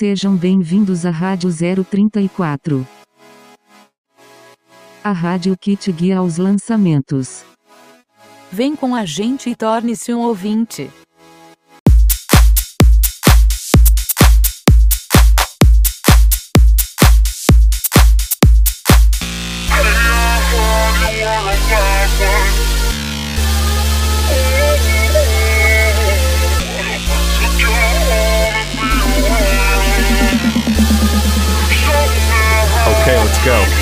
Sejam bem-vindos à Rádio 034. A rádio que te guia aos lançamentos. Vem com a gente e torne-se um ouvinte. Okay, let's go.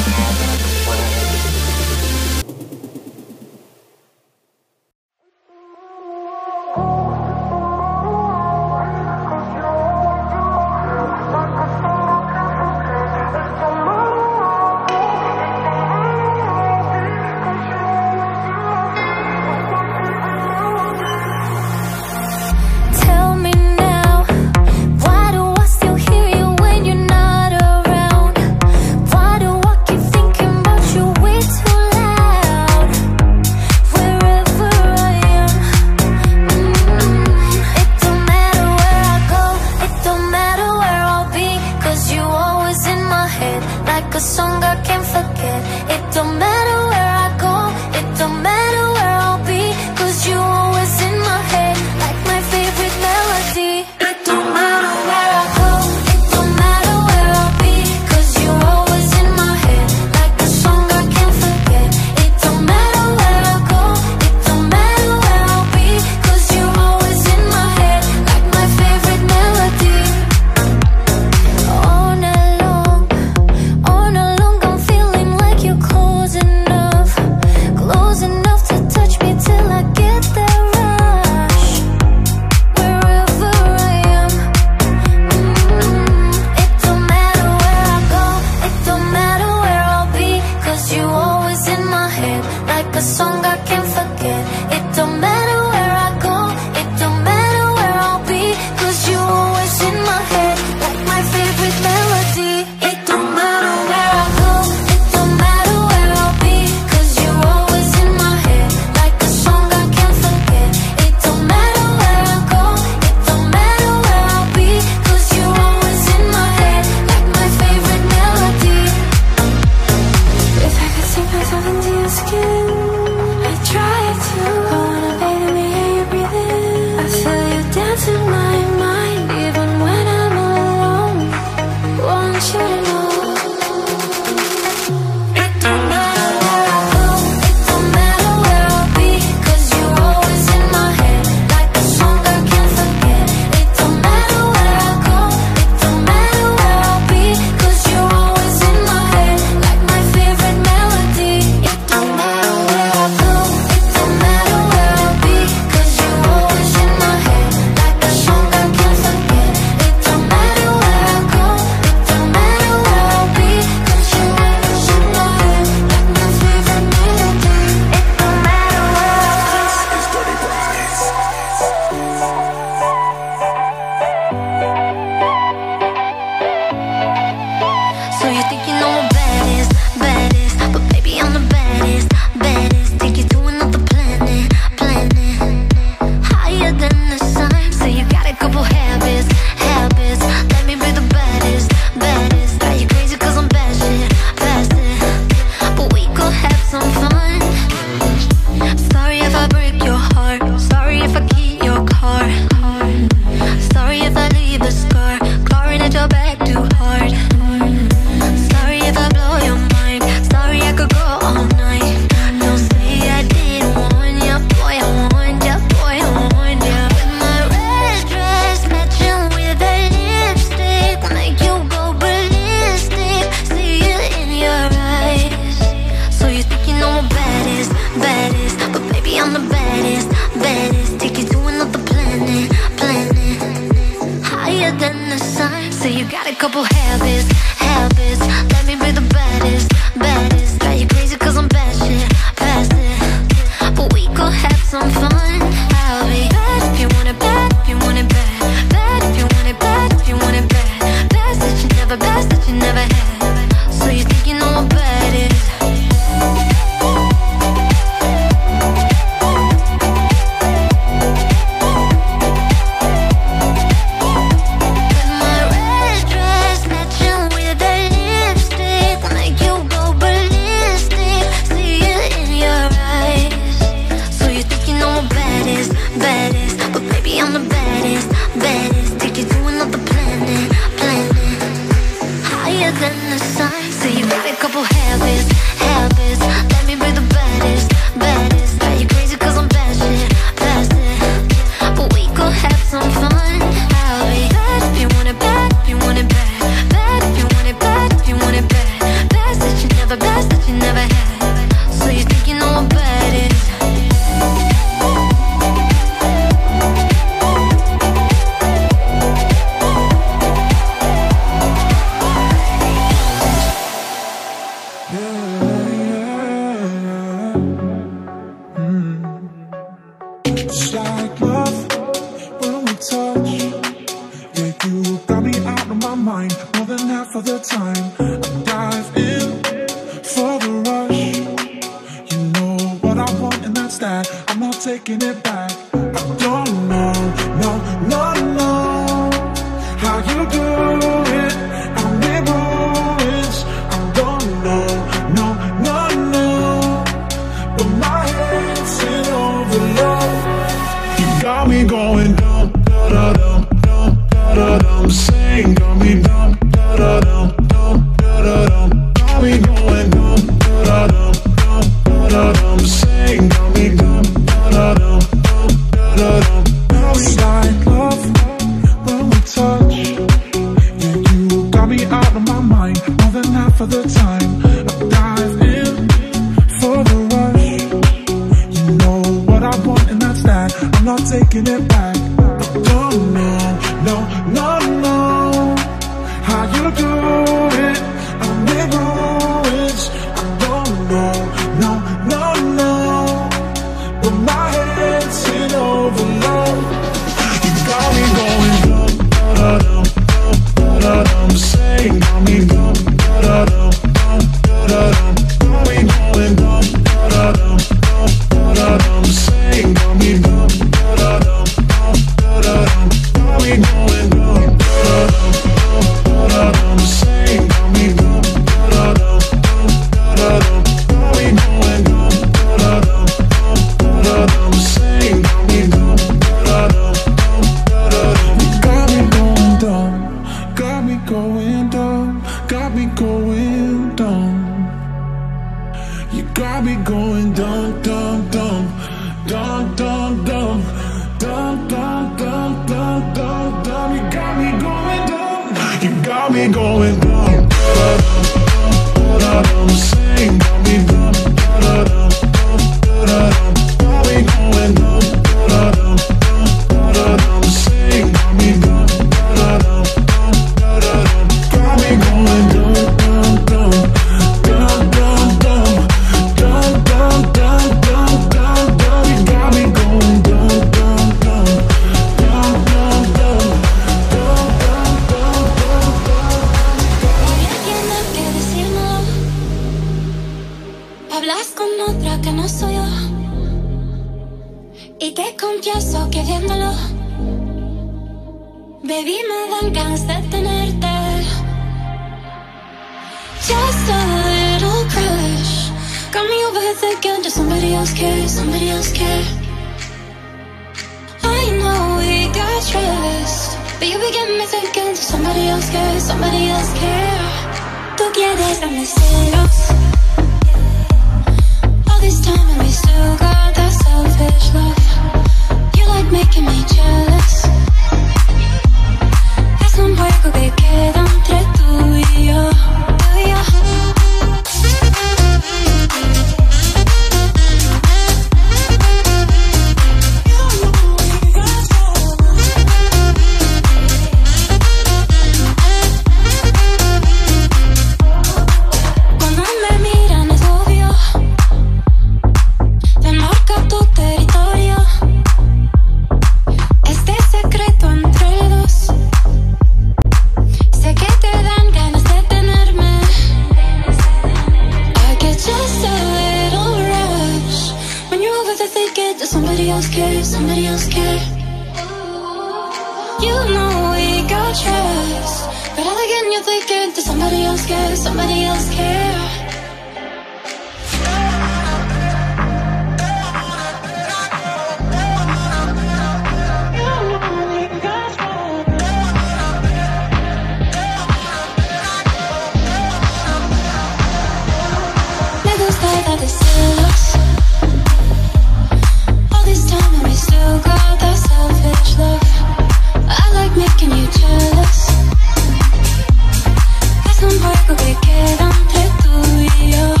queda entre tú y yo.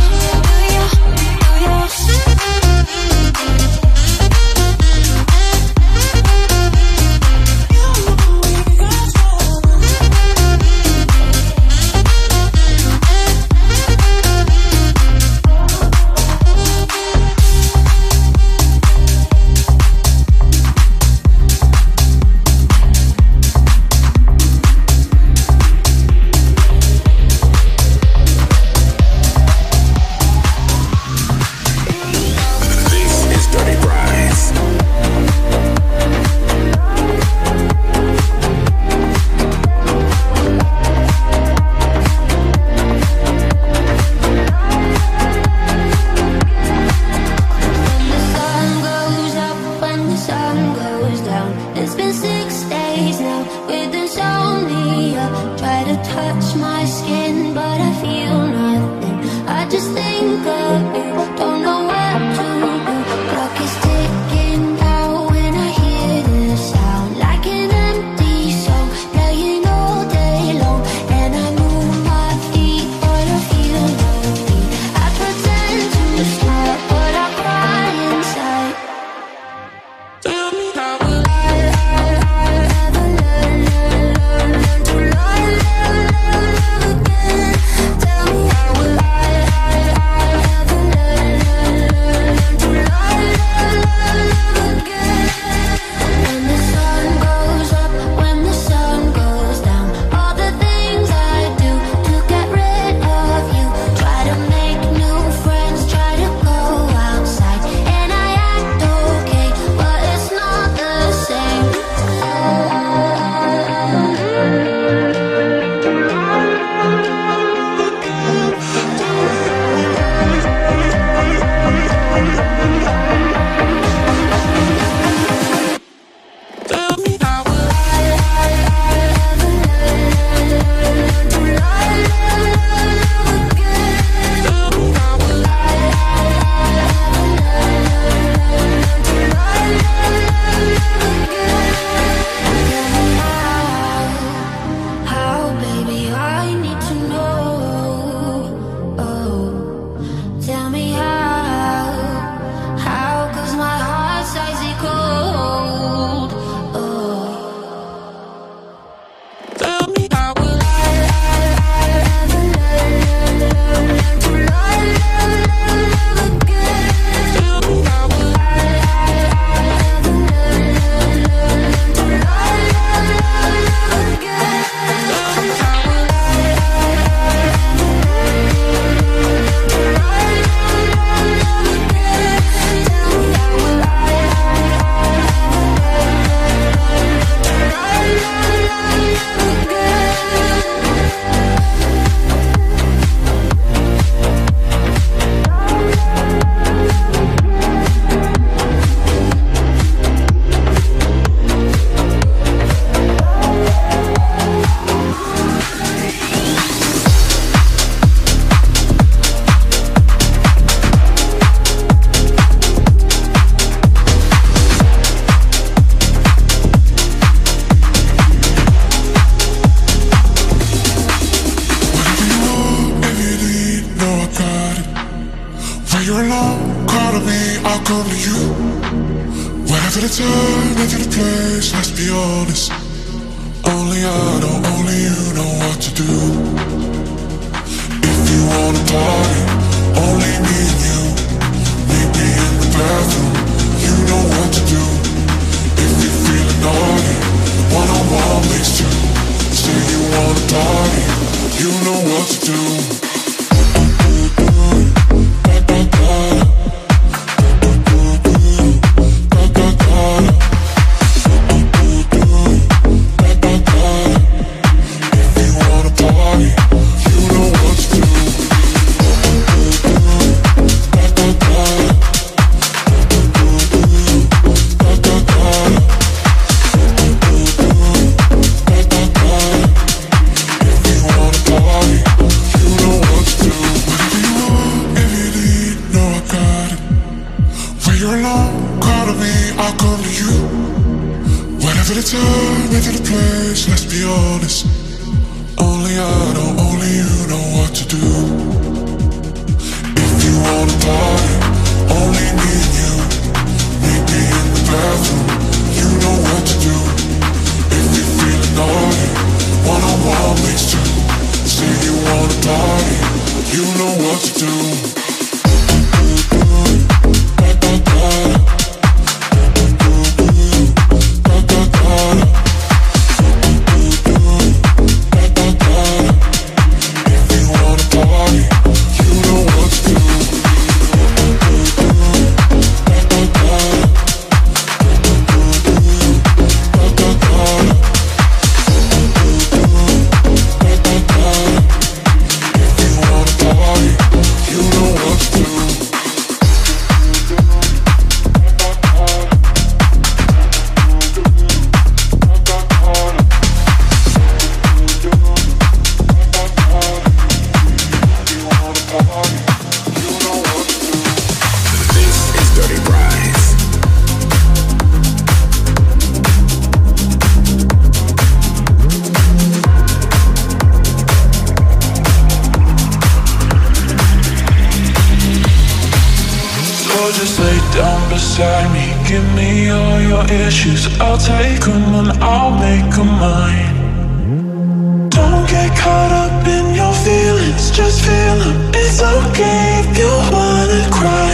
just lay down beside me. Give me all your issues. I'll take them and I'll make them mine. Don't get caught up in your feelings. Just feel them, it's okay if you wanna cry.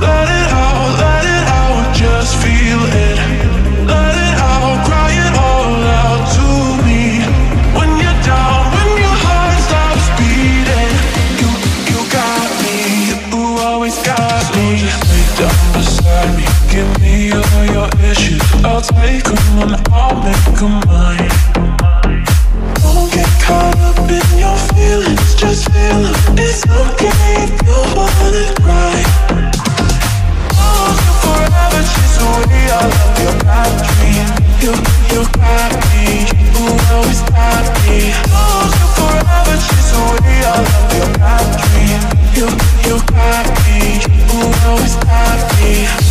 Let it out, let it out, just feel it. Come on, I'll mine Don't get caught up in your feelings Just it's okay if you wanna cry I'll you forever, chase away all of your bad dreams You, you got me, you always got me I'll you forever, chase away all of your bad dreams You, you got me, you always got me